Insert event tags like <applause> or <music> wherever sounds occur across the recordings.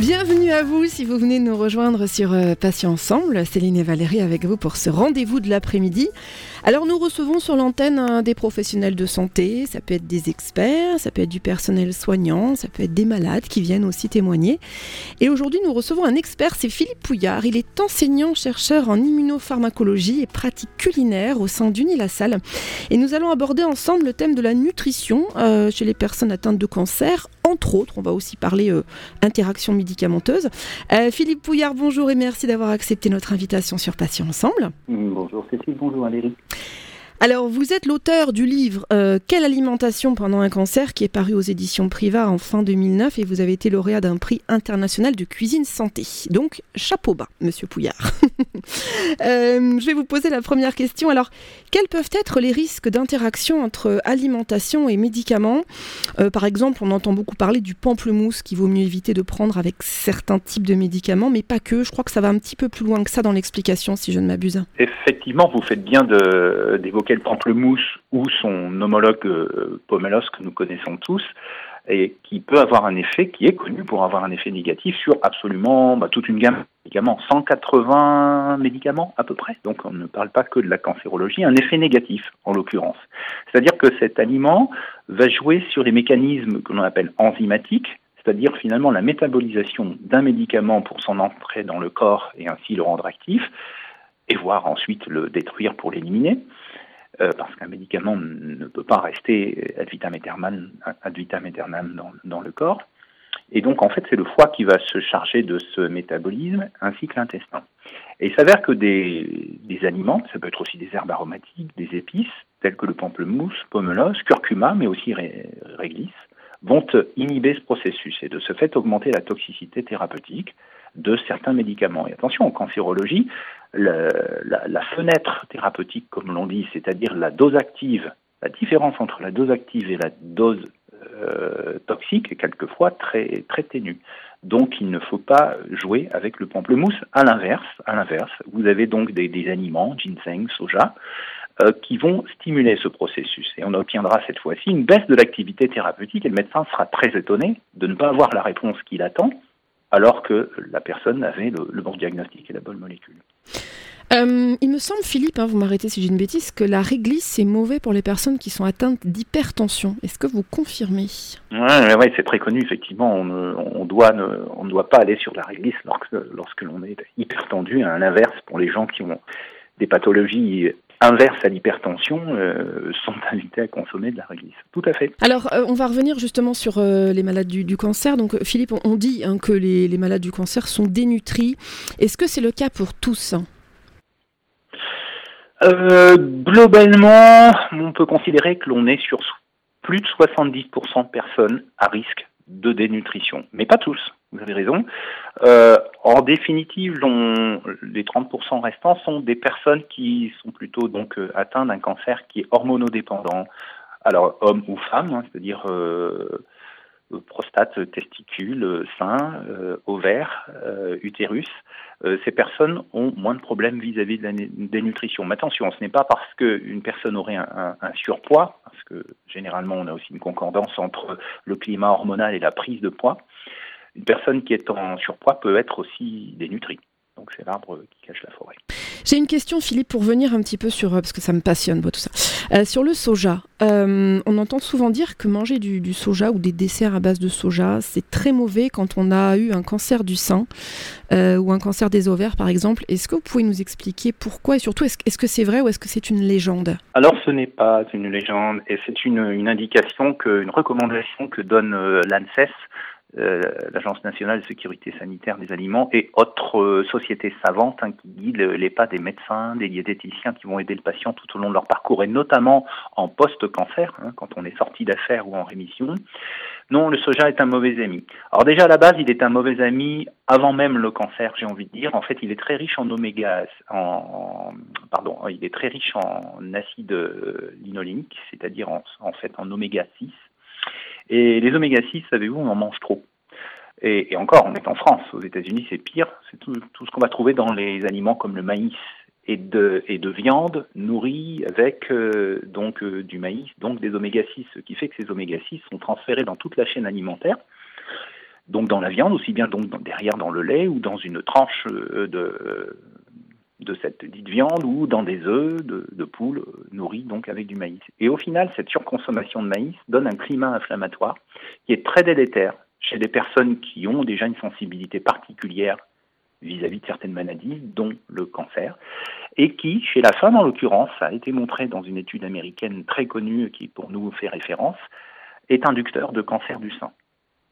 Bienvenue à vous si vous venez nous rejoindre sur euh, Passions Ensemble. Céline et Valérie avec vous pour ce rendez-vous de l'après-midi. Alors nous recevons sur l'antenne hein, des professionnels de santé, ça peut être des experts, ça peut être du personnel soignant, ça peut être des malades qui viennent aussi témoigner. Et aujourd'hui nous recevons un expert, c'est Philippe Pouillard. Il est enseignant-chercheur en immunopharmacologie et pratique culinaire au sein d'Unilassal. Et nous allons aborder ensemble le thème de la nutrition euh, chez les personnes atteintes de cancer. Entre autres, on va aussi parler euh, interaction Euh, Philippe Pouillard, bonjour et merci d'avoir accepté notre invitation sur Patients Ensemble. Bonjour Cécile, bonjour Valérie. Alors, vous êtes l'auteur du livre euh, Quelle alimentation pendant un cancer qui est paru aux éditions Priva en fin 2009 et vous avez été lauréat d'un prix international de cuisine santé. Donc, chapeau bas, monsieur Pouillard. <laughs> Euh, je vais vous poser la première question. Alors, quels peuvent être les risques d'interaction entre alimentation et médicaments? Euh, Par exemple, on entend beaucoup parler du pamplemousse qu'il vaut mieux éviter de prendre avec certains types de médicaments, mais pas que. Je crois que ça va un petit peu plus loin que ça dans l'explication, si je ne m'abuse. Effectivement, vous faites bien de- d'évoquer le pamplemousse ou son homologue euh, pomelos que nous connaissons tous et qui peut avoir un effet, qui est connu pour avoir un effet négatif sur absolument bah, toute une gamme de médicaments, 180 médicaments à peu près. Donc on ne parle pas que de la cancérologie, un effet négatif en l'occurrence. C'est-à-dire que cet aliment va jouer sur les mécanismes que l'on appelle enzymatiques, c'est-à-dire finalement la métabolisation d'un médicament pour son entrée dans le corps et ainsi le rendre actif, et voire ensuite le détruire pour l'éliminer, euh, parce qu'un médicament ne peut pas rester ad vitam aeternam, ad dans, le corps. Et donc, en fait, c'est le foie qui va se charger de ce métabolisme, ainsi que l'intestin. Et il s'avère que des, aliments, ça peut être aussi des herbes aromatiques, des épices, telles que le pamplemousse, pomelos, curcuma, mais aussi ré- réglisse, vont inhiber ce processus et de ce fait augmenter la toxicité thérapeutique de certains médicaments. Et attention, en cancérologie, la, fenêtre thérapeutique, comme l'on dit, c'est-à-dire la dose active, la différence entre la dose active et la dose euh, toxique est quelquefois très, très ténue. Donc, il ne faut pas jouer avec le pamplemousse. À l'inverse, à l'inverse, vous avez donc des, aliments, ginseng, soja, qui vont stimuler ce processus. Et on obtiendra cette fois-ci une baisse de l'activité thérapeutique et le médecin sera très étonné de ne pas avoir la réponse qu'il attend alors que la personne avait le, le bon diagnostic et la bonne molécule. Euh, il me semble, Philippe, hein, vous m'arrêtez si j'ai une bêtise, que la réglisse, c'est mauvais pour les personnes qui sont atteintes d'hypertension. Est-ce que vous confirmez? Ouais, ouais, c'est très connu, effectivement. On ne, on doit ne, on ne doit pas aller sur la réglisse lorsque, lorsque l'on est hyper tendu. À l'inverse, pour les gens qui ont des pathologies inverses à l'hypertension, euh, <laughs> sont invités à consommer de la réglisse. Tout à fait. Alors, euh, on va revenir justement sur euh, les malades du, du cancer. Donc, Philippe, on, dit hein, que les, les malades du cancer sont dénutris. Est-ce que c'est le cas pour tous hein? Euh, globalement, on peut considérer que l'on est sur plus de 70% de personnes à risque de dénutrition, mais pas tous. Vous avez raison. Euh, en définitive, les 30% restants sont des personnes qui sont plutôt donc euh, atteintes d'un cancer qui est hormonodépendant. Alors homme ou femme, hein, c'est-à-dire euh, prostate, testicule, euh, sein, ovaire, euh, utérus. Ces personnes ont moins de problèmes vis-à-vis de la dénutrition. Mais attention, ce n'est pas parce qu'une personne aurait un surpoids, parce que généralement on a aussi une concordance entre le climat hormonal et la prise de poids. Une personne qui est en surpoids peut être aussi dénutrie. Donc c'est l'arbre qui cache la forêt. J'ai une question, Philippe, pour venir un petit peu sur, euh, parce que ça me passionne, tout ça. Euh, sur le soja, euh, on entend souvent dire que manger du, du soja ou des desserts à base de soja, c'est très mauvais quand on a eu un cancer du sein euh, ou un cancer des ovaires, par exemple. Est-ce que vous pouvez nous expliquer pourquoi et surtout, est-ce est-ce que c'est vrai ou est-ce que c'est une légende? Alors ce n'est pas une légende et c'est une, une indication, que, une recommandation que donne l'ANSES, l'Agence nationale de sécurité sanitaire des aliments, et autres euh, sociétés savantes hein, qui guident les pas des médecins, des diététiciens qui vont aider le patient tout au long de leur parcours, et notamment en post-cancer, hein, quand on est sorti d'affaires ou en rémission. Non, le soja est un mauvais ami. Alors déjà à la base, il est un mauvais ami avant même le cancer, j'ai envie de dire. En fait, il est très riche en oméga, en- pardon, il est très riche en acide euh, linolénique, c'est-à-dire en, en fait en oméga 6. Et les oméga 6, savez-vous, on en mange trop. Et, encore, on est en France. Aux États-Unis, c'est pire. C'est tout, tout ce qu'on va trouver dans les aliments comme le maïs et de, et de viande nourrie avec euh, donc euh, du maïs, donc des oméga 6, ce qui fait que ces oméga 6 sont transférés dans toute la chaîne alimentaire, donc dans la viande, aussi bien donc derrière dans le lait ou dans une tranche euh, de, de cette dite viande ou dans des œufs de, de poule nourris donc avec du maïs. Et au final, cette surconsommation de maïs donne un climat inflammatoire qui est très délétère chez des personnes qui ont déjà une sensibilité particulière vis-à-vis de certaines maladies, dont le cancer, et qui, chez la femme en l'occurrence, a été montré dans une étude américaine très connue qui pour nous fait référence, est inducteur de cancer du sein.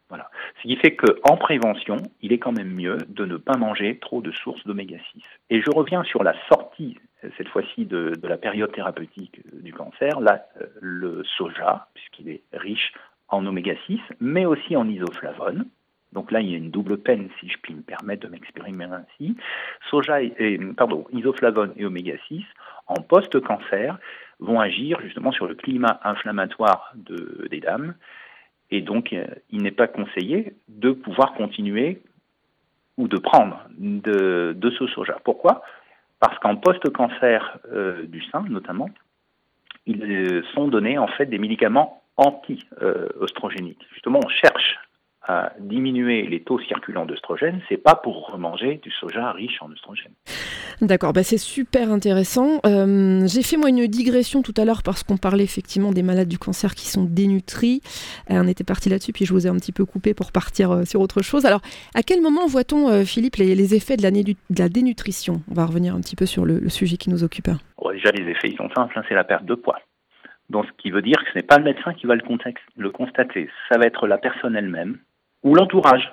Voilà. Ce qui fait qu'en prévention, il est quand même mieux de ne pas manger trop de sources d'oméga 6. Et je reviens sur la sortie, cette fois-ci, de, la période thérapeutique du cancer, là, le soja, puisqu'il est riche en oméga 6, mais aussi en isoflavone, donc là, il y a une double peine, si je puis me permettre de m'exprimer ainsi. Soja et, pardon, isoflavone et oméga 6, en post-cancer, vont agir justement sur le climat inflammatoire de, des dames. Et donc, euh, il n'est pas conseillé de pouvoir continuer ou de prendre de, ce soja. Pourquoi? Parce qu'en post-cancer euh, du sein, notamment, ils euh, sont donnés en fait des médicaments anti-oestrogéniques. Justement, on cherche à diminuer les taux circulants d'œstrogène, c'est pas pour remanger du soja riche en oestrogène. D'accord, bah c'est super intéressant. Euh, j'ai fait moi une digression tout à l'heure parce qu'on parlait effectivement des malades du cancer qui sont dénutris. Euh, on était parti là-dessus, puis je vous ai un petit peu coupé pour partir euh, sur autre chose. Alors, à quel moment voit-on, Philippe, les, effets de la, de la, dénutrition? On va revenir un petit peu sur le, sujet qui nous occupe. Bon, déjà, les effets, ils sont simples, hein, c'est la perte de poids. Donc, ce qui veut dire que ce n'est pas le médecin qui va le, le constater, ça va être la personne elle-même ou l'entourage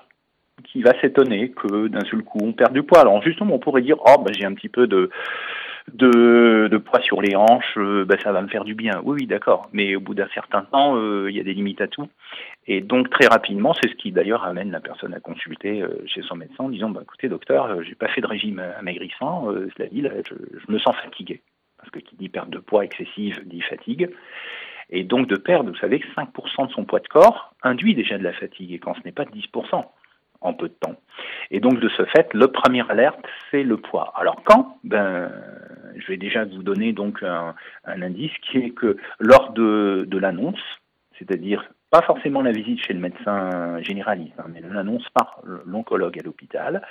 qui va s'étonner que d'un seul coup on perd du poids. Alors justement, on pourrait dire oh ben, j'ai un petit peu de de, poids sur les hanches, euh, ben, ça va me faire du bien. Oui, oui, d'accord. Mais au bout d'un certain temps, euh, il y a des limites à tout. Et donc très rapidement, c'est ce qui d'ailleurs amène la personne à consulter euh, chez son médecin en disant bah, écoutez docteur, j'ai pas fait de régime amaigrissant, cela dit, là, je, me sens fatigué. Parce que qui dit perte de poids excessive dit fatigue. Et donc de perdre, vous savez que 5% de son poids de corps induit déjà de la fatigue, et quand ce n'est pas 10% peu de temps. Et donc de ce fait, le premier alerte, c'est le poids. Alors quand? Ben, je vais déjà vous donner donc un, indice qui est que lors de, de l'annonce, c'est-à-dire pas forcément la visite chez le médecin généraliste, hein, mais l'annonce par l'oncologue à l'hôpital,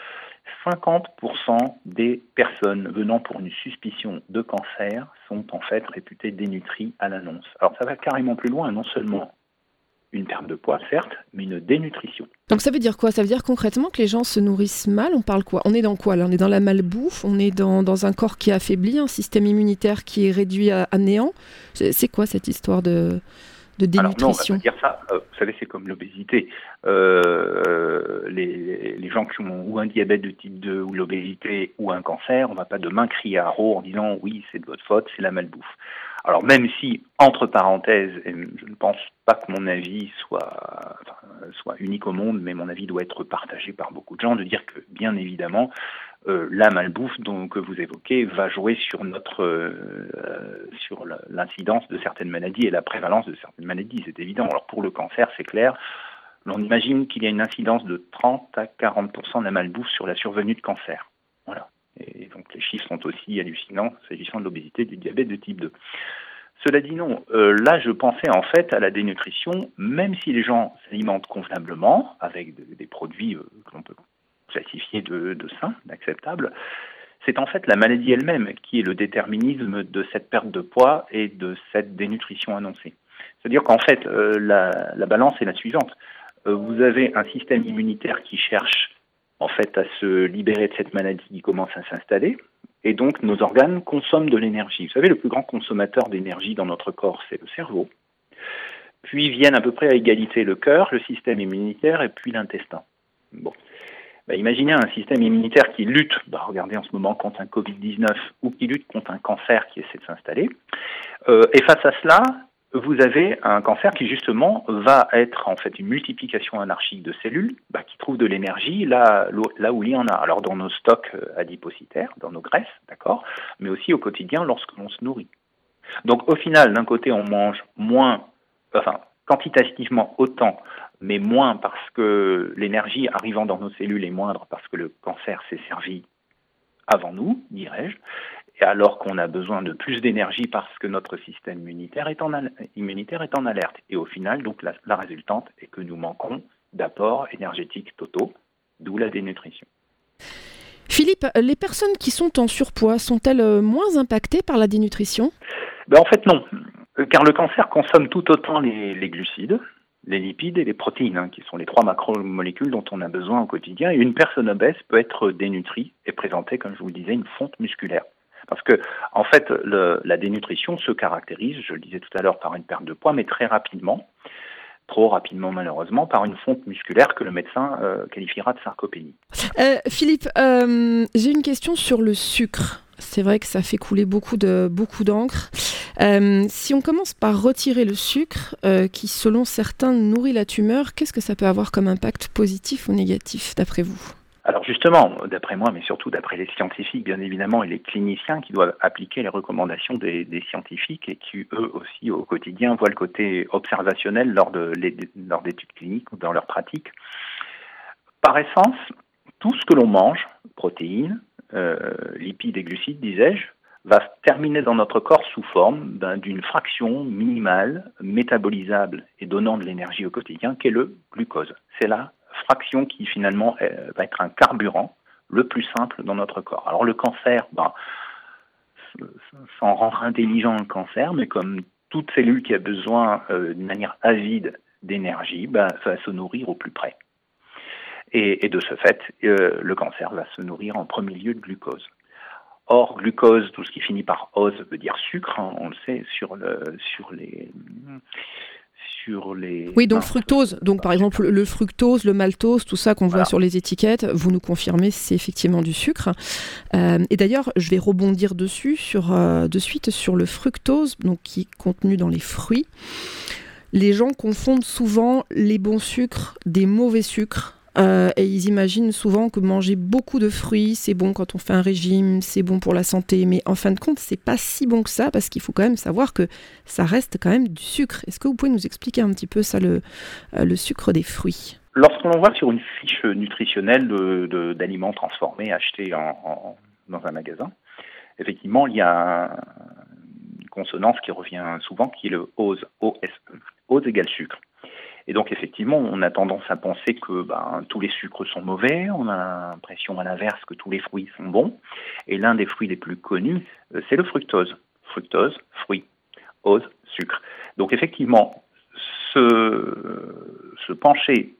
50% des personnes venant pour une suspicion de cancer sont en fait réputées dénutries à l'annonce. Alors ça va carrément plus loin, non seulement une perte de poids, certes, mais une dénutrition. Donc ça veut dire quoi? Ça veut dire concrètement que les gens se nourrissent mal? On parle quoi? On est dans quoi là? On est dans la malbouffe? On est dans, dans, un corps qui est affaibli, un système immunitaire qui est réduit à, à néant? C'est quoi cette histoire de, de dénutrition Alors non, dire ça. Euh, vous savez, c'est comme l'obésité. Euh, les, les, gens qui ont ou un diabète de type 2 ou l'obésité ou un cancer, on ne va pas demain crier à haut en disant oui, c'est de votre faute, c'est la malbouffe. Alors même si, entre parenthèses, je ne pense pas que mon avis soit, unique au monde, mais mon avis doit être partagé par beaucoup de gens, de dire que bien évidemment, euh, la malbouffe que vous évoquez va jouer sur notre euh, sur l'incidence de certaines maladies et la prévalence de certaines maladies, c'est évident. Alors pour le cancer, c'est clair. On imagine qu'il y a une incidence de 30 à 40% de la malbouffe sur la survenue de cancer. Voilà. Et donc les chiffres sont aussi hallucinants s'agissant de l'obésité, du diabète de type 2. Cela dit non, euh, là je pensais en fait à la dénutrition, même si les gens s'alimentent convenablement avec de, des produits euh, que l'on peut classifier de, sains, d'acceptables, c'est en fait la maladie elle-même qui est le déterminisme de cette perte de poids et de cette dénutrition annoncée. C'est-à-dire qu'en fait, euh, la, la, balance est la suivante. Vous avez un système immunitaire qui cherche en fait à se libérer de cette maladie qui commence à s'installer, et donc nos organes consomment de l'énergie. Vous savez, le plus grand consommateur d'énergie dans notre corps, c'est le cerveau. Puis viennent à peu près à égalité le cœur, le système immunitaire et puis l'intestin. Bon. Bah, imaginez un système immunitaire qui lutte, bah, regardez en ce moment contre un Covid-19 ou qui lutte contre un cancer qui essaie de s'installer. Euh, et face à cela, vous avez un cancer qui justement va être en fait une multiplication anarchique de cellules bah, qui trouvent de l'énergie là, où il y en a. Alors dans nos stocks euh, adipositaires, dans nos graisses, d'accord, mais aussi au quotidien lorsque l'on se nourrit. Donc au final, d'un côté, on mange moins, enfin quantitativement autant mais moins parce que l'énergie arrivant dans nos cellules est moindre parce que le cancer s'est servi avant nous, dirais-je. Et alors qu'on a besoin de plus d'énergie parce que notre système immunitaire est en, immunitaire est en alerte. Et au final, donc la, la résultante est que nous manquons d'apports énergétiques totaux, d'où la dénutrition. Philippe, les personnes qui sont en surpoids sont-elles euh, moins impactées par la dénutrition? Ben En fait non, euh, car le cancer consomme tout autant les, glucides, les lipides et les protéines, hein, qui sont les trois macromolécules dont on a besoin au quotidien. Et une personne obèse peut être dénutrie et présenter, comme je vous le disais, une fonte musculaire. Parce que, en fait, la dénutrition se caractérise, je le disais tout à l'heure, par une perte de poids, mais très rapidement trop rapidement malheureusement par une fonte musculaire que le médecin euh, qualifiera de sarcopénie. Euh, Philippe, euh, j'ai une question sur le sucre. C'est vrai que ça fait couler beaucoup de beaucoup d'encre. si on commence par retirer le sucre, qui selon certains nourrit la tumeur, qu'est-ce que ça peut avoir comme impact positif ou négatif d'après vous? Alors justement, d'après moi, mais surtout d'après les scientifiques, bien évidemment, et les cliniciens qui doivent appliquer les recommandations des, scientifiques et qui, eux aussi, au quotidien, voient le côté observationnel lors d'études cliniques ou dans leur pratique. Par essence, tout ce que l'on mange, protéines, euh, lipides et glucides, disais-je, va terminer dans notre corps sous forme d'une fraction minimale, métabolisable et donnant de l'énergie au quotidien, qu'est le glucose. C'est là fraction qui finalement euh, va être un carburant le plus simple dans notre corps. Alors le cancer, ben, sans rendre intelligent le cancer, mais comme toute cellule qui a besoin euh, d'une manière avide d'énergie, ben, ça va se nourrir au plus près. Et, de ce fait, euh, le cancer va se nourrir en premier lieu de glucose. Or, glucose, tout ce qui finit par ose veut dire sucre, hein, on le sait, sur, le, sur les, les... Oui, donc fructose. Donc par exemple le fructose, le maltose, tout ça qu'on voit sur les étiquettes, vous nous confirmez c'est effectivement du sucre. Euh, et d'ailleurs, je vais rebondir dessus sur euh, de suite sur le fructose, donc qui est contenu dans les fruits. Les gens confondent souvent les bons sucres des mauvais sucres. Euh, et ils imaginent souvent que manger beaucoup de fruits, c'est bon quand on fait un régime, c'est bon pour la santé. Mais en fin de compte, c'est pas si bon que ça parce qu'il faut quand même savoir que ça reste quand même du sucre. Est-ce que vous pouvez nous expliquer un petit peu ça, le, euh, sucre des fruits? Lorsqu'on voit sur une fiche nutritionnelle d'aliments transformés achetés dans un magasin, effectivement, il y a une consonance qui revient souvent qui est le OSE, OSE, OSE égale sucre. Et donc effectivement, on a tendance à penser que ben, tous les sucres sont mauvais, on a l'impression à l'inverse que tous les fruits sont bons. Et l'un des fruits les plus connus, euh, c'est le fructose. Fructose, fruit, ose, sucre. Donc effectivement, se, se pencher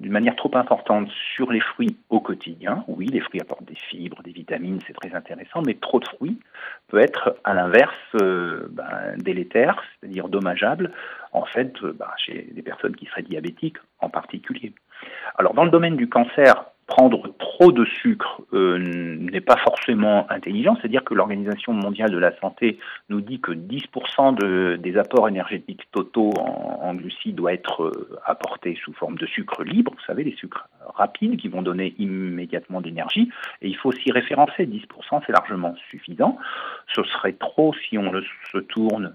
d'une manière trop importante sur les fruits au quotidien. Oui, les fruits apportent des fibres, des vitamines, c'est très intéressant, mais trop de fruits peut être à l'inverse euh, ben, délétère, c'est-à-dire dommageable, en fait, euh, ben, chez des personnes qui seraient diabétiques en particulier. Alors dans le domaine du cancer, prendre trop de sucre euh, n'est pas forcément intelligent, c'est-à-dire que l'Organisation mondiale de la santé nous dit que 10% de, des apports énergétiques totaux en, glucides doit être euh, apportés sous forme de sucre libre, vous savez, les sucres rapides qui vont donner immédiatement d'énergie, et il faut s'y référencer, 10% c'est largement suffisant. Ce serait trop si on se tourne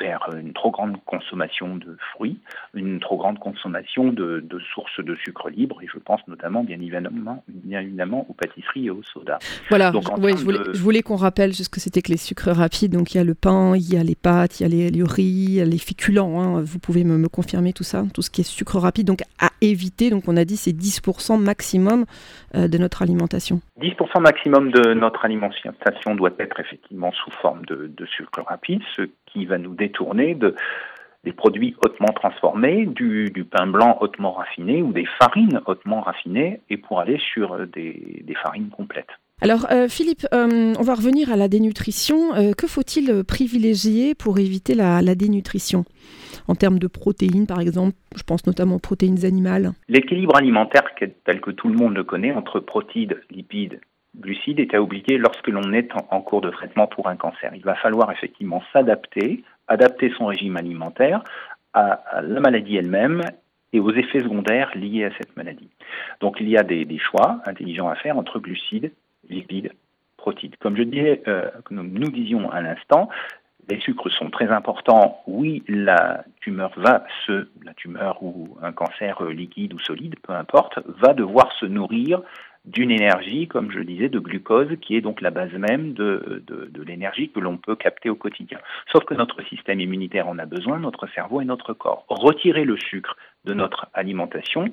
vers une trop grande consommation de fruits, une trop grande consommation de, sources de sucre libre, et je pense notamment, bien évidemment, bien évidemment aux pâtisseries et aux sodas. Voilà, je, voulais, qu'on rappelle ce que c'était que les sucres rapides. Donc il y a le pain, il y a les pâtes, il y a les, le riz, les féculents. Hein. Vous pouvez me, confirmer tout ça, tout ce qui est sucre rapide. Donc à éviter, donc on a dit c'est 10% maximum euh, de notre alimentation. 10% maximum de notre alimentation doit être effectivement sous forme de, de sucre rapide, ce qui va nous détourner de, des produits hautement transformés, du, pain blanc hautement raffiné ou des farines hautement raffinées et pour aller sur des, farines complètes. Alors euh, Philippe, euh, on va revenir à la dénutrition. Euh, que faut-il privilégier pour éviter la, la, dénutrition En termes de protéines par exemple, je pense notamment aux protéines animales. L'équilibre alimentaire tel que tout le monde le connaît entre protéines, lipides glucides est à oublier lorsque l'on est en, cours de traitement pour un cancer. Il va falloir effectivement s'adapter, adapter son régime alimentaire à, la maladie elle-même et aux effets secondaires liés à cette maladie. Donc il y a des, choix intelligents à faire entre glucides, lipides, protides. Comme je disais, euh, nous, nous disions à l'instant, les sucres sont très importants. Oui, la tumeur va se, la tumeur ou un cancer liquide ou solide, peu importe, va devoir se nourrir d'une énergie, comme je le disais, de glucose, qui est donc la base même de, de, l'énergie que l'on peut capter au quotidien. Sauf que notre système immunitaire en a besoin, notre cerveau et notre corps. Retirer le sucre de notre alimentation,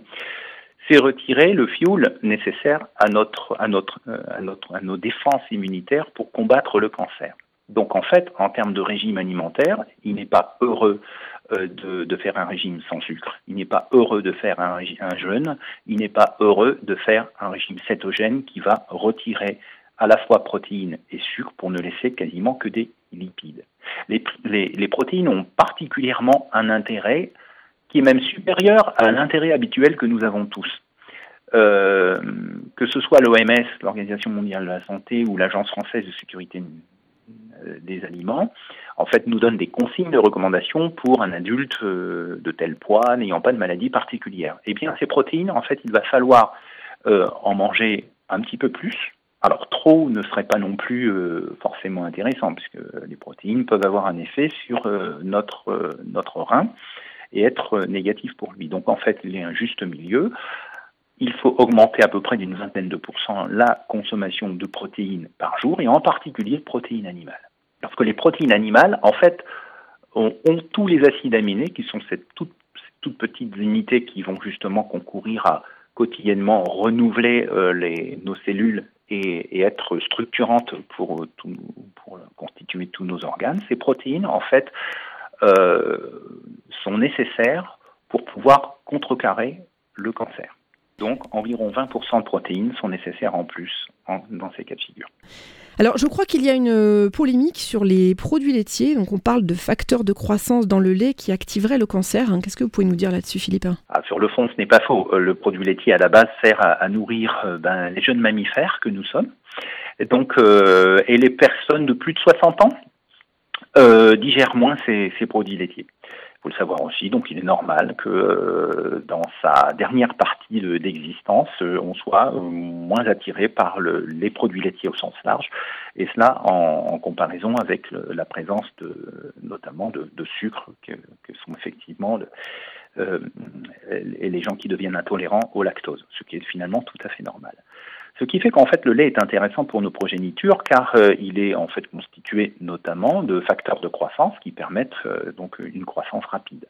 c'est retirer le fuel nécessaire à, notre, à, notre, euh, à, notre, à nos défenses immunitaires pour combattre le cancer. Donc en fait, en termes de régime alimentaire, il n'est pas heureux euh, de, faire un régime sans sucre. Il n'est pas heureux de faire un, un jeûne. Il n'est pas heureux de faire un régime cétogène qui va retirer à la fois protéines et sucre pour ne laisser quasiment que des lipides. Les, protéines ont particulièrement un intérêt qui est même supérieur à l'intérêt habituel que nous avons tous. Euh, que ce soit l'OMS, l'Organisation mondiale de la santé, ou l'Agence française de sécurité des aliments, en fait, nous donne des consignes de recommandation pour un adulte euh, de tel poids, n'ayant pas de maladie particulière. Eh bien, ces protéines, en fait, il va falloir euh, en manger un petit peu plus. Alors, trop ne serait pas non plus forcément intéressant, puisque les protéines peuvent avoir un effet sur notre, notre rein et être négatif pour lui. Donc, en fait, il y a un juste milieu il faut augmenter à peu près d'une vingtaine de pourcents la consommation de protéines par jour, et en particulier de protéines animales. Parce que les protéines animales, en fait, ont, tous les acides aminés, qui sont ces toutes, petites unités qui vont justement concourir à quotidiennement renouveler euh, nos cellules et, être structurantes pour, pour constituer tous nos organes. Ces protéines, en fait, euh, sont nécessaires pour pouvoir contrecarrer le cancer. Donc environ 20% de protéines sont nécessaires en plus dans ces cas de figure. Alors, je crois qu'il y a une euh, polémique sur les produits laitiers. Donc, on parle de facteurs de croissance dans le lait qui activeraient le cancer. Hein. Qu'est-ce que vous pouvez nous dire là-dessus, Philippe ah, Sur le fond, ce n'est pas faux. Euh, le produit laitier, à la base, sert à, nourrir euh, ben, les jeunes mammifères que nous sommes. Et donc, et les personnes de plus de 60 ans digèrent moins ces produits laitiers faut le savoir aussi. Donc il est normal que euh, dans sa dernière partie d'existence, euh, on soit euh, moins attiré par le, les produits laitiers au sens large, et cela en, comparaison avec la présence de, notamment de, de sucre que, sont effectivement le, les gens qui deviennent intolérants au lactose, ce qui est finalement tout à fait normal. Ce qui fait qu'en fait le lait est intéressant pour nos progénitures car euh, il est en fait constitué notamment de facteurs de croissance qui permettent euh, donc une croissance rapide.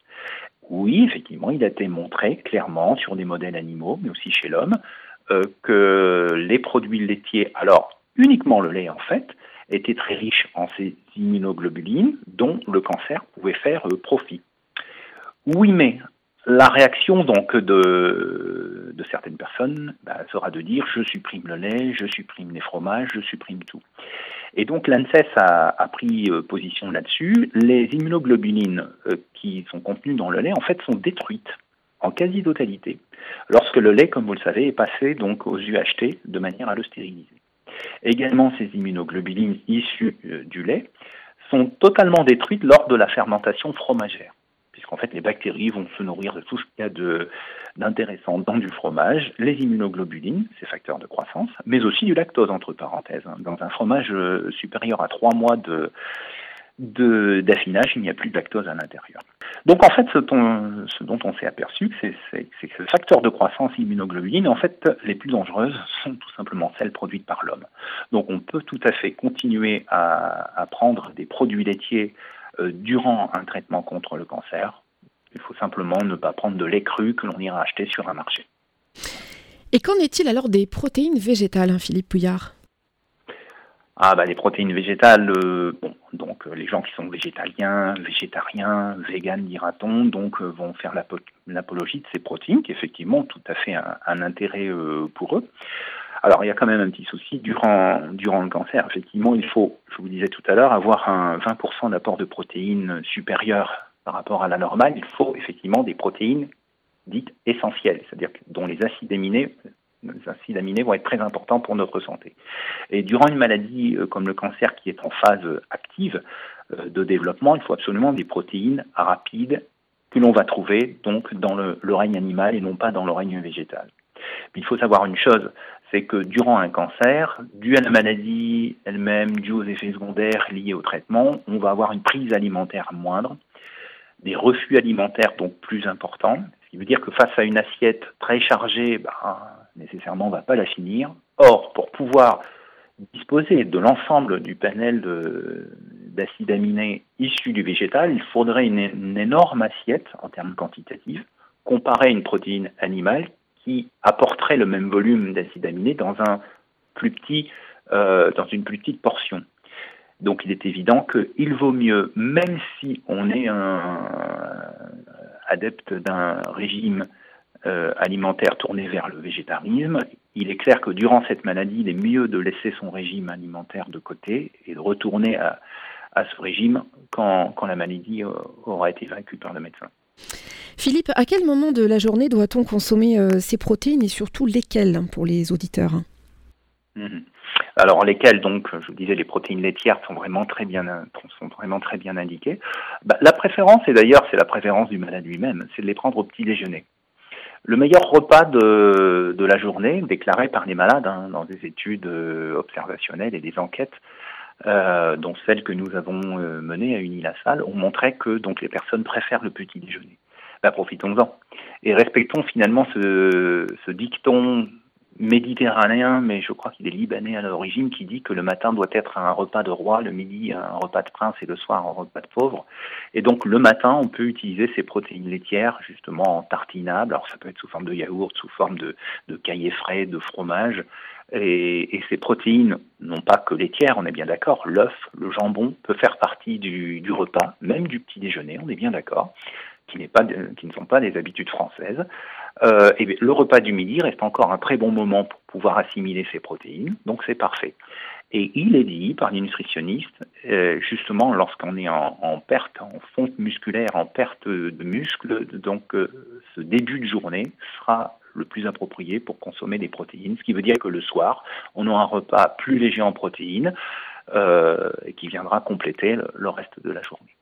Oui, effectivement, il a été montré clairement sur des modèles animaux, mais aussi chez l'homme, euh, que les produits laitiers, alors uniquement le lait en fait, étaient très riches en ces immunoglobulines dont le cancer pouvait faire profit. Oui, mais la réaction donc de, de certaines personnes bah, sera de dire je supprime le lait, je supprime les fromages, je supprime tout. Et donc l'ANSES a, pris euh, position là-dessus. Les immunoglobulines euh, qui sont contenues dans le lait en fait sont détruites en quasi-totalité lorsque le lait, comme vous le savez, est passé donc aux UHT de manière à le stériliser. Également, ces immunoglobulines issues euh, du lait sont totalement détruites lors de la fermentation fromagère puisqu'en fait les bactéries vont se nourrir de tout ce qu'il y a d'intéressant dans du fromage, les immunoglobulines, ces facteurs de croissance, mais aussi du lactose entre parenthèses. Dans un fromage euh, supérieur à 3 mois de d'affinage, il n'y a plus de lactose à l'intérieur. Donc en fait, ce, dont on s'est aperçu, c'est que ces facteurs de croissance immunoglobulines, en fait, les plus dangereuses sont tout simplement celles produites par l'homme. Donc on peut tout à fait continuer à, à prendre des produits laitiers euh, durant un traitement contre le cancer. Il faut simplement ne pas prendre de lait cru que l'on ira acheter sur un marché. Et qu'en est-il alors des protéines végétales, hein, Philippe Pouillard? Ah bah les protéines végétales, euh, bon, donc euh, les gens qui sont végétaliens, végétariens, véganes dira-t-on, donc vont faire l'apologie de ces protéines qui effectivement ont tout à fait un, intérêt pour eux. Alors il y a quand même un petit souci durant, durant le cancer. Effectivement, il faut, je vous disais tout à l'heure, avoir un 20% d'apport de protéines supérieur par rapport à la normale. Il faut effectivement des protéines dites essentielles, c'est-à-dire dont les acides aminés vont être très importants pour notre santé. Et durant une maladie euh, comme le cancer qui est en phase active euh, de développement, il faut absolument des protéines rapides que l'on va trouver donc dans le, règne animal et non pas dans le règne végétal. Il faut savoir une chose, c'est que durant un cancer, dû à la maladie elle-même, dû aux effets secondaires liés au traitement, on va avoir une prise alimentaire moindre, des refus alimentaires donc plus importants, ce qui veut dire que face à une assiette très chargée, ben, nécessairement, on ne va pas la finir. Or, pour pouvoir disposer de l'ensemble du panel d'acides aminés issus du végétal, il faudrait une, énorme assiette en termes quantitatifs, comparée à une protéine animale qui apporterait le même volume d'acides aminés dans, un plus petit, euh, dans une plus petite portion. Donc il est évident qu'il vaut mieux, même si on est un adepte d'un régime euh, alimentaire tourné vers le végétarisme, il est clair que durant cette maladie, il est mieux de laisser son régime alimentaire de côté et de retourner à, ce régime quand, la maladie euh, aura été vaincue par le médecin. Philippe, à quel moment de la journée doit-on consommer euh, ces protéines et surtout lesquelles pour les auditeurs? Mhm. Alors lesquelles donc, je vous disais, les protéines laitières sont vraiment très bien, sont vraiment très bien indiquées. Bah, la préférence, et d'ailleurs c'est la préférence du malade lui-même, c'est de les prendre au petit déjeuner. Le meilleur repas de, de la journée, déclaré par les malades hein, dans des études euh, observationnelles et des enquêtes, euh, dont celles que nous avons euh, menées à Unilassal, ont montré que donc les personnes préfèrent le petit déjeuner. Bah, profitons-en et respectons finalement ce, ce dicton méditerranéen, mais je crois qu'il est libanais à l'origine, qui dit que le matin doit être un repas de roi, le midi un repas de prince et le soir un repas de pauvre. Et donc le matin, on peut utiliser ces protéines laitières justement en tartinable. Alors ça peut être sous forme de yaourt, sous forme de, de frais, de fromage. Et, ces protéines, non pas que laitières, on est bien d'accord, l'œuf, le jambon peut faire partie du, repas, même du petit déjeuner, on est bien d'accord qui, qui ne sont pas des habitudes françaises. Euh, le repas du midi reste encore un très bon moment pour pouvoir assimiler ces protéines, donc c'est parfait. Et il est dit par les nutritionnistes, euh, justement lorsqu'on est en, perte, en fonte musculaire, en perte de muscles, donc euh, ce début de journée sera le plus approprié pour consommer des protéines, ce qui veut dire que le soir, on aura un repas plus léger en protéines qui viendra compléter le reste de la journée.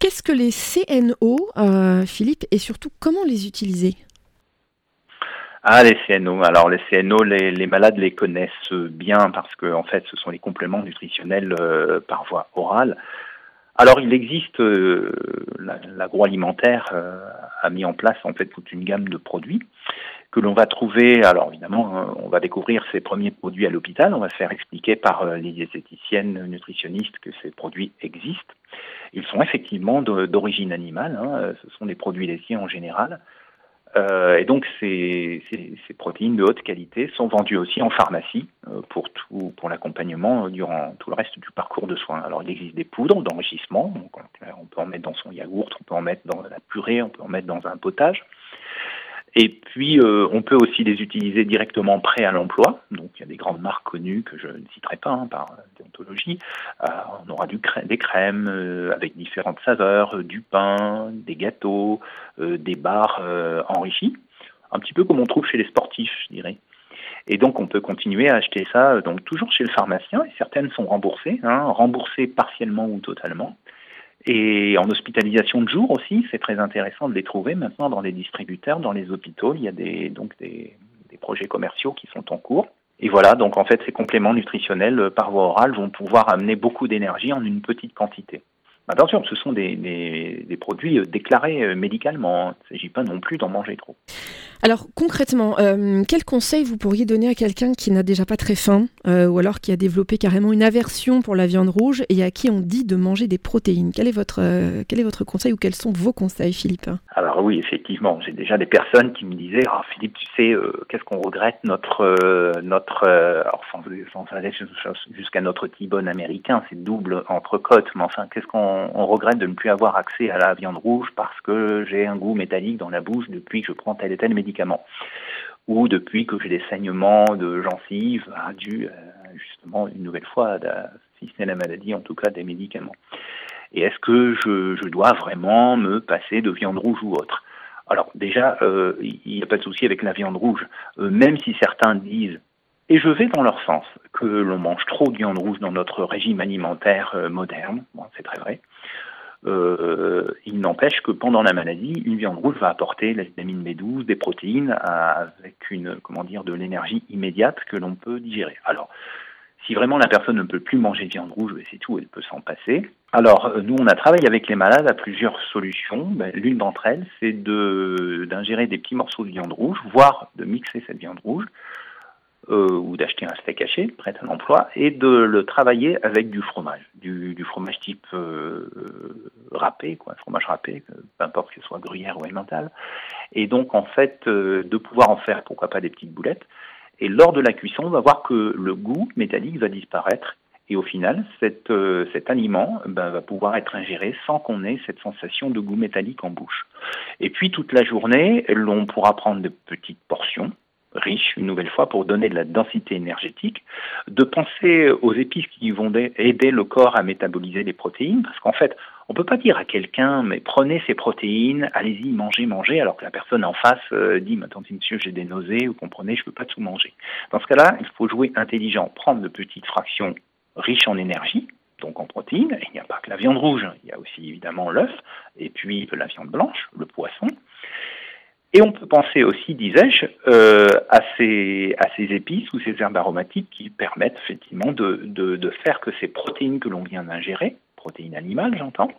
Qu'est-ce que les CNO, euh, Philippe, et surtout comment les utiliser? Ah, les CNO. Alors, les CNO, les, malades les connaissent bien parce que, fait, ce sont les compléments nutritionnels euh, par voie orale. Alors, il existe, euh, l'agroalimentaire a mis en place, en fait, toute une gamme de produits que l'on va trouver. Alors, évidemment, hein, on va découvrir ces premiers produits à l'hôpital. On va se faire expliquer par les diététiciennes nutritionnistes que ces produits existent. Ils sont effectivement d'origine animale, hein, ce sont des produits laitiers en général. Euh, et donc ces, protéines de haute qualité sont vendues aussi en pharmacie euh, pour tout pour l'accompagnement durant tout le reste du parcours de soins. Alors il existe des poudres d'enrichissement, on peut en mettre dans son yaourt, on peut en mettre dans la purée, on peut en mettre dans un potage. Et puis, euh, on peut aussi les utiliser directement prêts à l'emploi. Donc, il y a des grandes marques connues que je ne citerai pas hein, par déontologie. Euh, on aura des crèmes euh, avec différentes saveurs, du pain, des gâteaux, des bars enrichis. Un petit peu comme on trouve chez les sportifs, je dirais. Et donc, on peut continuer à acheter ça donc toujours chez le pharmacien. Et certaines sont remboursées, hein, remboursées partiellement ou totalement. Et en hospitalisation de jour aussi, c'est très intéressant de les trouver maintenant dans les distributeurs, dans les hôpitaux. Il y a des, donc des, projets commerciaux qui sont en cours. Et voilà, donc en fait, ces compléments nutritionnels euh, par voie orale vont pouvoir amener beaucoup d'énergie en une petite quantité. Attention, ce sont des, des produits euh, déclarés euh, médicalement. Il ne s'agit pas non plus d'en manger trop. Alors concrètement, euh, quel conseil vous pourriez donner à quelqu'un qui n'a déjà pas très faim euh, ou alors qui a développé carrément une aversion pour la viande rouge et à qui on dit de manger des protéines? Quel est, votre, euh, quel est votre conseil ou quels sont vos conseils, Philippe? Alors oui, effectivement, j'ai déjà des personnes qui me disaient ah, Philippe, tu sais, qu'est-ce qu'on regrette notre, notre alors sans, aller jusqu'à notre T-bone américain, c'est double entrecôte, mais enfin, qu'est-ce qu'on regrette de ne plus avoir accès à la viande rouge parce que j'ai un goût métallique dans la bouche depuis que je prends tel et tel médicament. Ou depuis que j'ai des saignements de gencives, dû euh, justement une nouvelle fois, si ce n'est la maladie, en tout cas des médicaments. Et est-ce que je, dois vraiment me passer de viande rouge ou autre? Alors déjà, euh, il n'y a pas de souci avec la viande rouge, euh, même si certains disent et je vais dans leur sens, que l'on mange trop de viande rouge dans notre régime alimentaire moderne, c'est très vrai, euh, il n'empêche que pendant la maladie, une viande rouge va apporter la vitamine B12, des protéines, avec une, comment dire, de l'énergie immédiate que l'on peut digérer. Alors, Si vraiment la personne ne peut plus manger de viande rouge, ben, c'est tout, elle peut s'en passer. Alors, euh, nous, on a travaillé avec les malades à plusieurs solutions. Ben, l'une d'entre elles, c'est d'ingérer des petits morceaux de viande rouge, voire de mixer cette viande rouge, euh, ou d'acheter un steak haché, prêt à l'emploi, et de le travailler avec du fromage, du, fromage type euh, râpé, quoi, fromage râpé, peu importe que ce soit gruyère ou emmental. Et donc, en fait, de pouvoir en faire, pourquoi pas, des petites boulettes et lors de la cuisson, on va voir que le goût métallique va disparaître. Et au final, euh, cet aliment ben, va pouvoir être ingéré sans qu'on ait cette sensation de goût métallique en bouche. Et puis toute la journée, l'on pourra prendre de petites portions riches, une nouvelle fois, pour donner de la densité énergétique, de penser aux épices qui vont aider le corps à métaboliser les protéines, parce qu'en fait, on ne peut pas dire à quelqu'un, mais prenez ces protéines, allez-y, mangez, mangez, alors que la personne en face euh, dit, attendez monsieur, j'ai des nausées, vous comprenez, je ne peux pas tout manger. Dans ce cas-là, il faut jouer intelligent, prendre de petites fractions riches en énergie, donc en protéines. Il n'y a pas que la viande rouge, il y a aussi évidemment l'œuf, et puis la viande blanche, le poisson. Et on peut penser aussi, disais-je, euh, à, ces, épices ou ces herbes aromatiques qui permettent effectivement de, faire que ces protéines que l'on vient d'ingérer, protéines animales j'entends,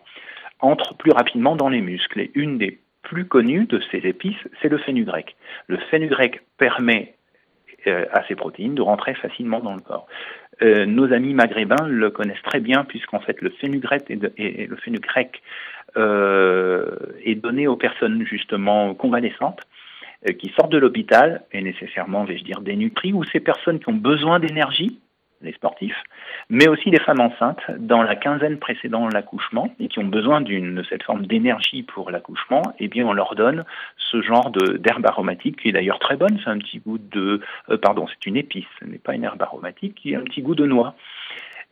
entre plus rapidement dans les muscles. Et une des plus connues de ces épices, c'est le fenugrec. Le fenugrec permet euh, à ces protéines de rentrer facilement dans le corps. Euh, nos amis maghrébins le connaissent très bien puisqu'en fait le fenugrec, et le est donné aux personnes justement convalescentes qui sortent de l'hôpital et nécessairement, vais-je dire, dénutries, ou ces personnes qui ont besoin d'énergie les sportifs, mais aussi les femmes enceintes dans la quinzaine précédant l'accouchement et qui ont besoin d'une cette forme d'énergie pour l'accouchement, eh bien on leur donne ce genre d'herbe aromatique qui est d'ailleurs très bonne, c'est un petit goût de euh, pardon, c'est une épice, ce n'est pas une herbe aromatique, qui a un petit goût de noix.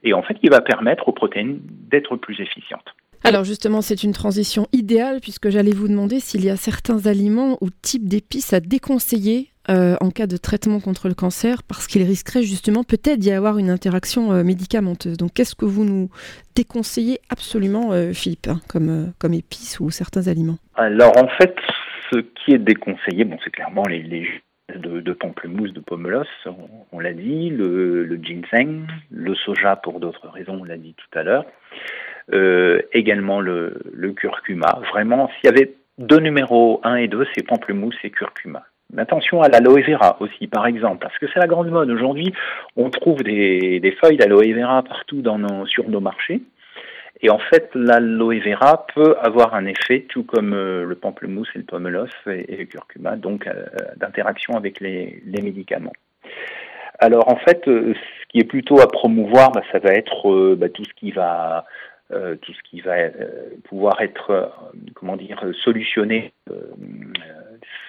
Et en fait, qui va permettre aux protéines d'être plus efficientes. Alors justement, c'est une transition idéale puisque j'allais vous demander s'il y a certains aliments ou types d'épices à déconseiller euh, en cas de traitement contre le cancer parce qu'il risquerait justement peut-être d'y avoir une interaction euh, médicamenteuse. Donc qu'est-ce que vous nous déconseillez absolument, euh, Philippe, hein, comme, comme épices ou certains aliments? Alors en fait, ce qui est déconseillé, bon, c'est clairement les, les jus de, de, pamplemousse, de pomelos, on, l'a dit, le, ginseng, le soja pour d'autres raisons, on l'a dit tout à l'heure, également le, le curcuma. Vraiment, s'il y avait deux numéros 1 et 2, c'est pamplemousse et curcuma. Attention à l'aloe vera aussi, par exemple, parce que c'est la grande mode. Aujourd'hui, on trouve des, feuilles d'aloe vera partout dans nos, sur nos marchés. Et en fait, l'aloe vera peut avoir un effet, tout comme euh, le pamplemousse et le pomelos et, le curcuma, donc euh, d'interaction avec les, médicaments. Alors en fait, euh, ce qui est plutôt à promouvoir, bah, ça va être bah, tout ce qui va tout ce qui va pouvoir être comment dire solutionné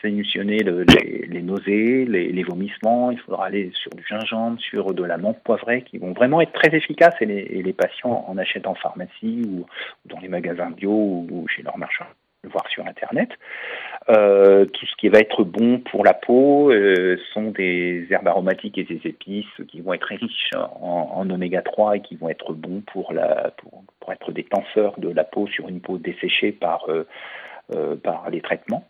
solutionner les, nausées, les, vomissements. Il faudra aller sur du gingembre, sur de la menthe poivrée, qui vont vraiment être très efficaces. Et les, patients en achètent en pharmacie ou, dans les magasins bio ou, chez leurs marchands voire sur Internet. Euh, tout ce qui va être bon pour la peau euh, sont des herbes aromatiques et des épices qui vont être riches en, oméga 3 et qui vont être bons pour, la, pour, être des tenseurs de la peau sur une peau desséchée par, euh, par les traitements.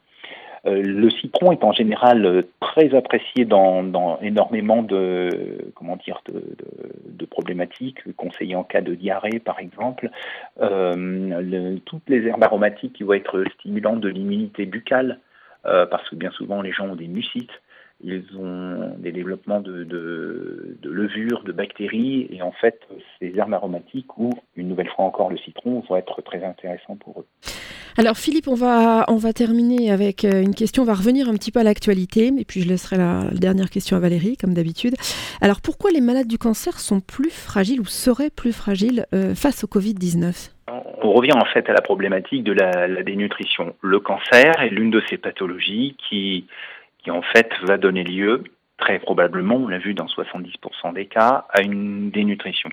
Euh, le citron est en général euh, très apprécié dans, énormément de comment dire de, problématiques, conseillé en cas de diarrhée par exemple. Euh, toutes les herbes aromatiques qui vont être stimulantes de l'immunité buccale, parce que bien souvent les gens ont des mucites ils ont des développements de, de, levures, de bactéries, et en fait, ces herbes aromatiques ou, une nouvelle fois encore, le citron vont être très intéressants pour eux. Alors Philippe, on va, on va terminer avec euh, une question, on va revenir un petit peu à l'actualité, et puis je laisserai la, dernière question à Valérie, comme d'habitude. Alors pourquoi les malades du cancer sont plus fragiles ou seraient plus fragiles euh, face au Covid-19 on revient en fait à la problématique de la, dénutrition. Le cancer est l'une de ces pathologies qui qui en fait va donner lieu très probablement, on l'a vu dans 70% des cas, à une dénutrition.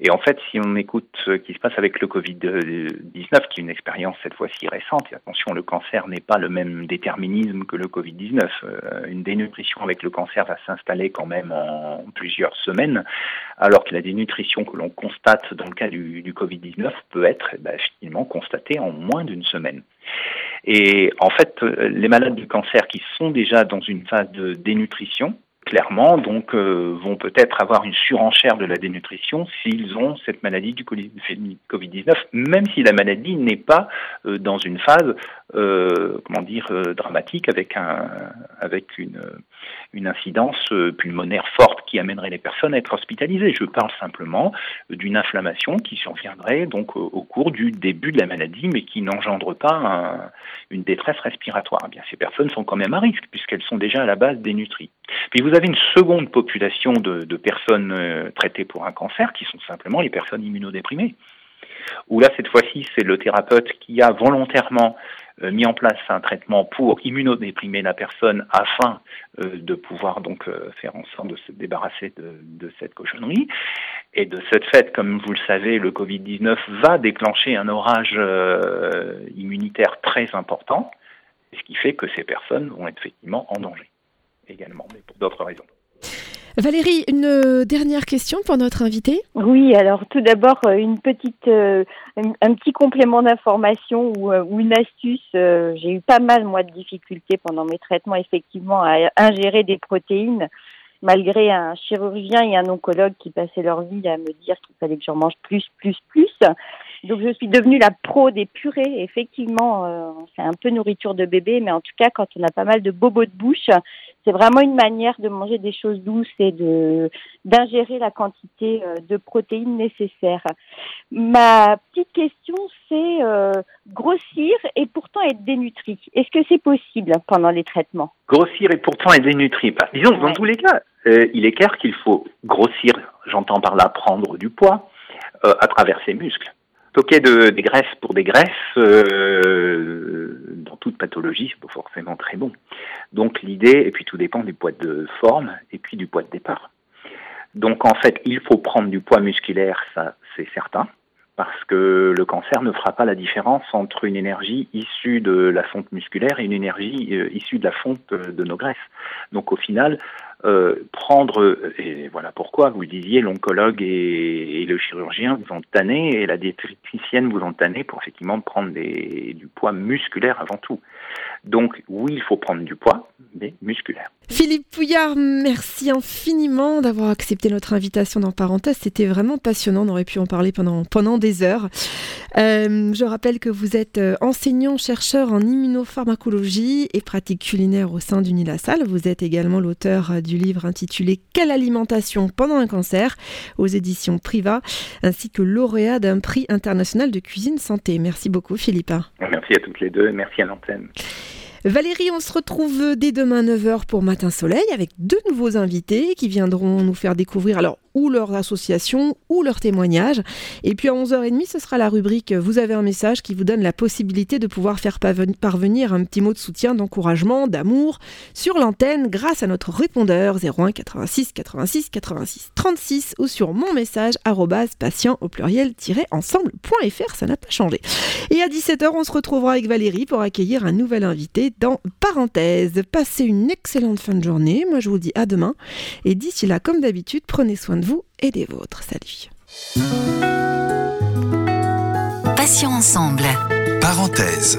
Et en fait, si on écoute ce qui se passe avec le Covid-19, qui est une expérience cette fois-ci récente, et attention, le cancer n'est pas le même déterminisme que le Covid-19. Euh, une dénutrition avec le cancer va s'installer quand même en plusieurs semaines, alors que la dénutrition que l'on constate dans le cas du, Covid-19 peut être eh ben, finalement constatée en moins d'une semaine. Et en fait, les malades du cancer qui sont déjà dans une phase de dénutrition, clairement, donc, euh, vont peut-être avoir une surenchère de la dénutrition s'ils ont cette maladie du Covid-19, même si la maladie n'est pas euh, dans une phase, euh, comment dire, dramatique avec un, avec une, une incidence pulmonaire forte qui amènerait les personnes à être hospitalisées. Je parle simplement d'une inflammation qui surviendrait donc au cours du début de la maladie, mais qui n'engendre pas une détresse respiratoire. Eh bien, ces personnes sont quand même à risque puisqu'elles sont déjà à la base dénutries. Puis vous avez une seconde population de, personnes euh, traitées pour un cancer qui sont simplement les personnes immunodéprimées. Où là, cette fois-ci, c'est le thérapeute qui a volontairement euh, mis en place un traitement pour immunodéprimer la personne afin euh, de pouvoir donc faire en sorte de se débarrasser de, cette cochonnerie. Et de cette fait, comme vous le savez, le Covid-19 va déclencher un orage immunitaire très important, ce qui fait que ces personnes vont être effectivement en danger également, mais pour d'autres raisons. Valérie, une dernière question pour notre invité. Oui, alors tout d'abord euh, une petite, euh, un, petit complément d'information ou, euh, une astuce. J'ai eu pas mal moi de difficultés pendant mes traitements effectivement à ingérer des protéines, malgré un chirurgien et un oncologue qui passaient leur vie à me dire qu'il fallait que j'en mange plus, plus, plus. Donc je suis devenue la pro des purées. Effectivement, c'est un peu nourriture de bébé, mais en tout cas, quand on a pas mal de bobos de bouche, c'est vraiment une manière de manger des choses douces et de d'ingérer la quantité euh, de protéines nécessaires. Ma petite question, c'est euh, grossir et pourtant être dénutri. Est-ce que c'est possible pendant les traitements? Grossir et pourtant être dénutri. Bah, disons, dans tous les cas, euh, il est clair qu'il faut grossir, j'entends par là prendre du poids, à travers ses muscles stocker de, des graisses pour des graisses, euh, dans toute pathologie, c'est pas forcément très bon. Donc l'idée, et puis tout dépend du poids de forme et puis du poids de départ. Donc en fait, il faut prendre du poids musculaire, ça c'est certain, parce que le cancer ne fera pas la différence entre une énergie issue de la fonte musculaire et une énergie euh, issue de la fonte de nos graisses. Donc au final, euh, prendre, et voilà pourquoi, vous disiez, l'oncologue et, le chirurgien vous ont tanné et la diététicienne vous ont tanné pour effectivement prendre du poids musculaire avant tout. Donc oui, il faut prendre du poids, mais musculaire. Philippe Pouillard, merci infiniment d'avoir accepté notre invitation dans Parenthèse. C'était vraiment passionnant, on aurait pu en parler pendant, pendant des heures. Euh, je rappelle que vous êtes euh, enseignant-chercheur en immunopharmacologie et pratique culinaire au sein du Nilasal. Vous êtes également l'auteur du livre intitulé Quelle alimentation pendant un cancer aux éditions Priva, ainsi que lauréat d'un prix international de cuisine santé. Merci beaucoup Philippe. Merci à toutes les deux, merci à l'antenne. Valérie, on se retrouve dès demain 9h pour Matin Soleil avec deux nouveaux invités qui viendront nous faire découvrir alors ou leur association ou leur témoignage. Et puis à 11h30, ce sera la rubrique Vous avez un message qui vous donne la possibilité de pouvoir faire parvenir un petit mot de soutien, d'encouragement, d'amour sur l'antenne grâce à notre répondeur 01 86 86 86 36 ou sur mon message patient au pluriel-ensemble.fr, ça n'a pas changé. Et à 17h, on se retrouvera avec Valérie pour accueillir un nouvel invité dans Parenthèse. Passez une excellente fin de journée. Moi, je vous dis à demain. Et d'ici là, comme d'habitude, prenez soin de vous et des vôtres. Salut. Passions ensemble. Parenthèse.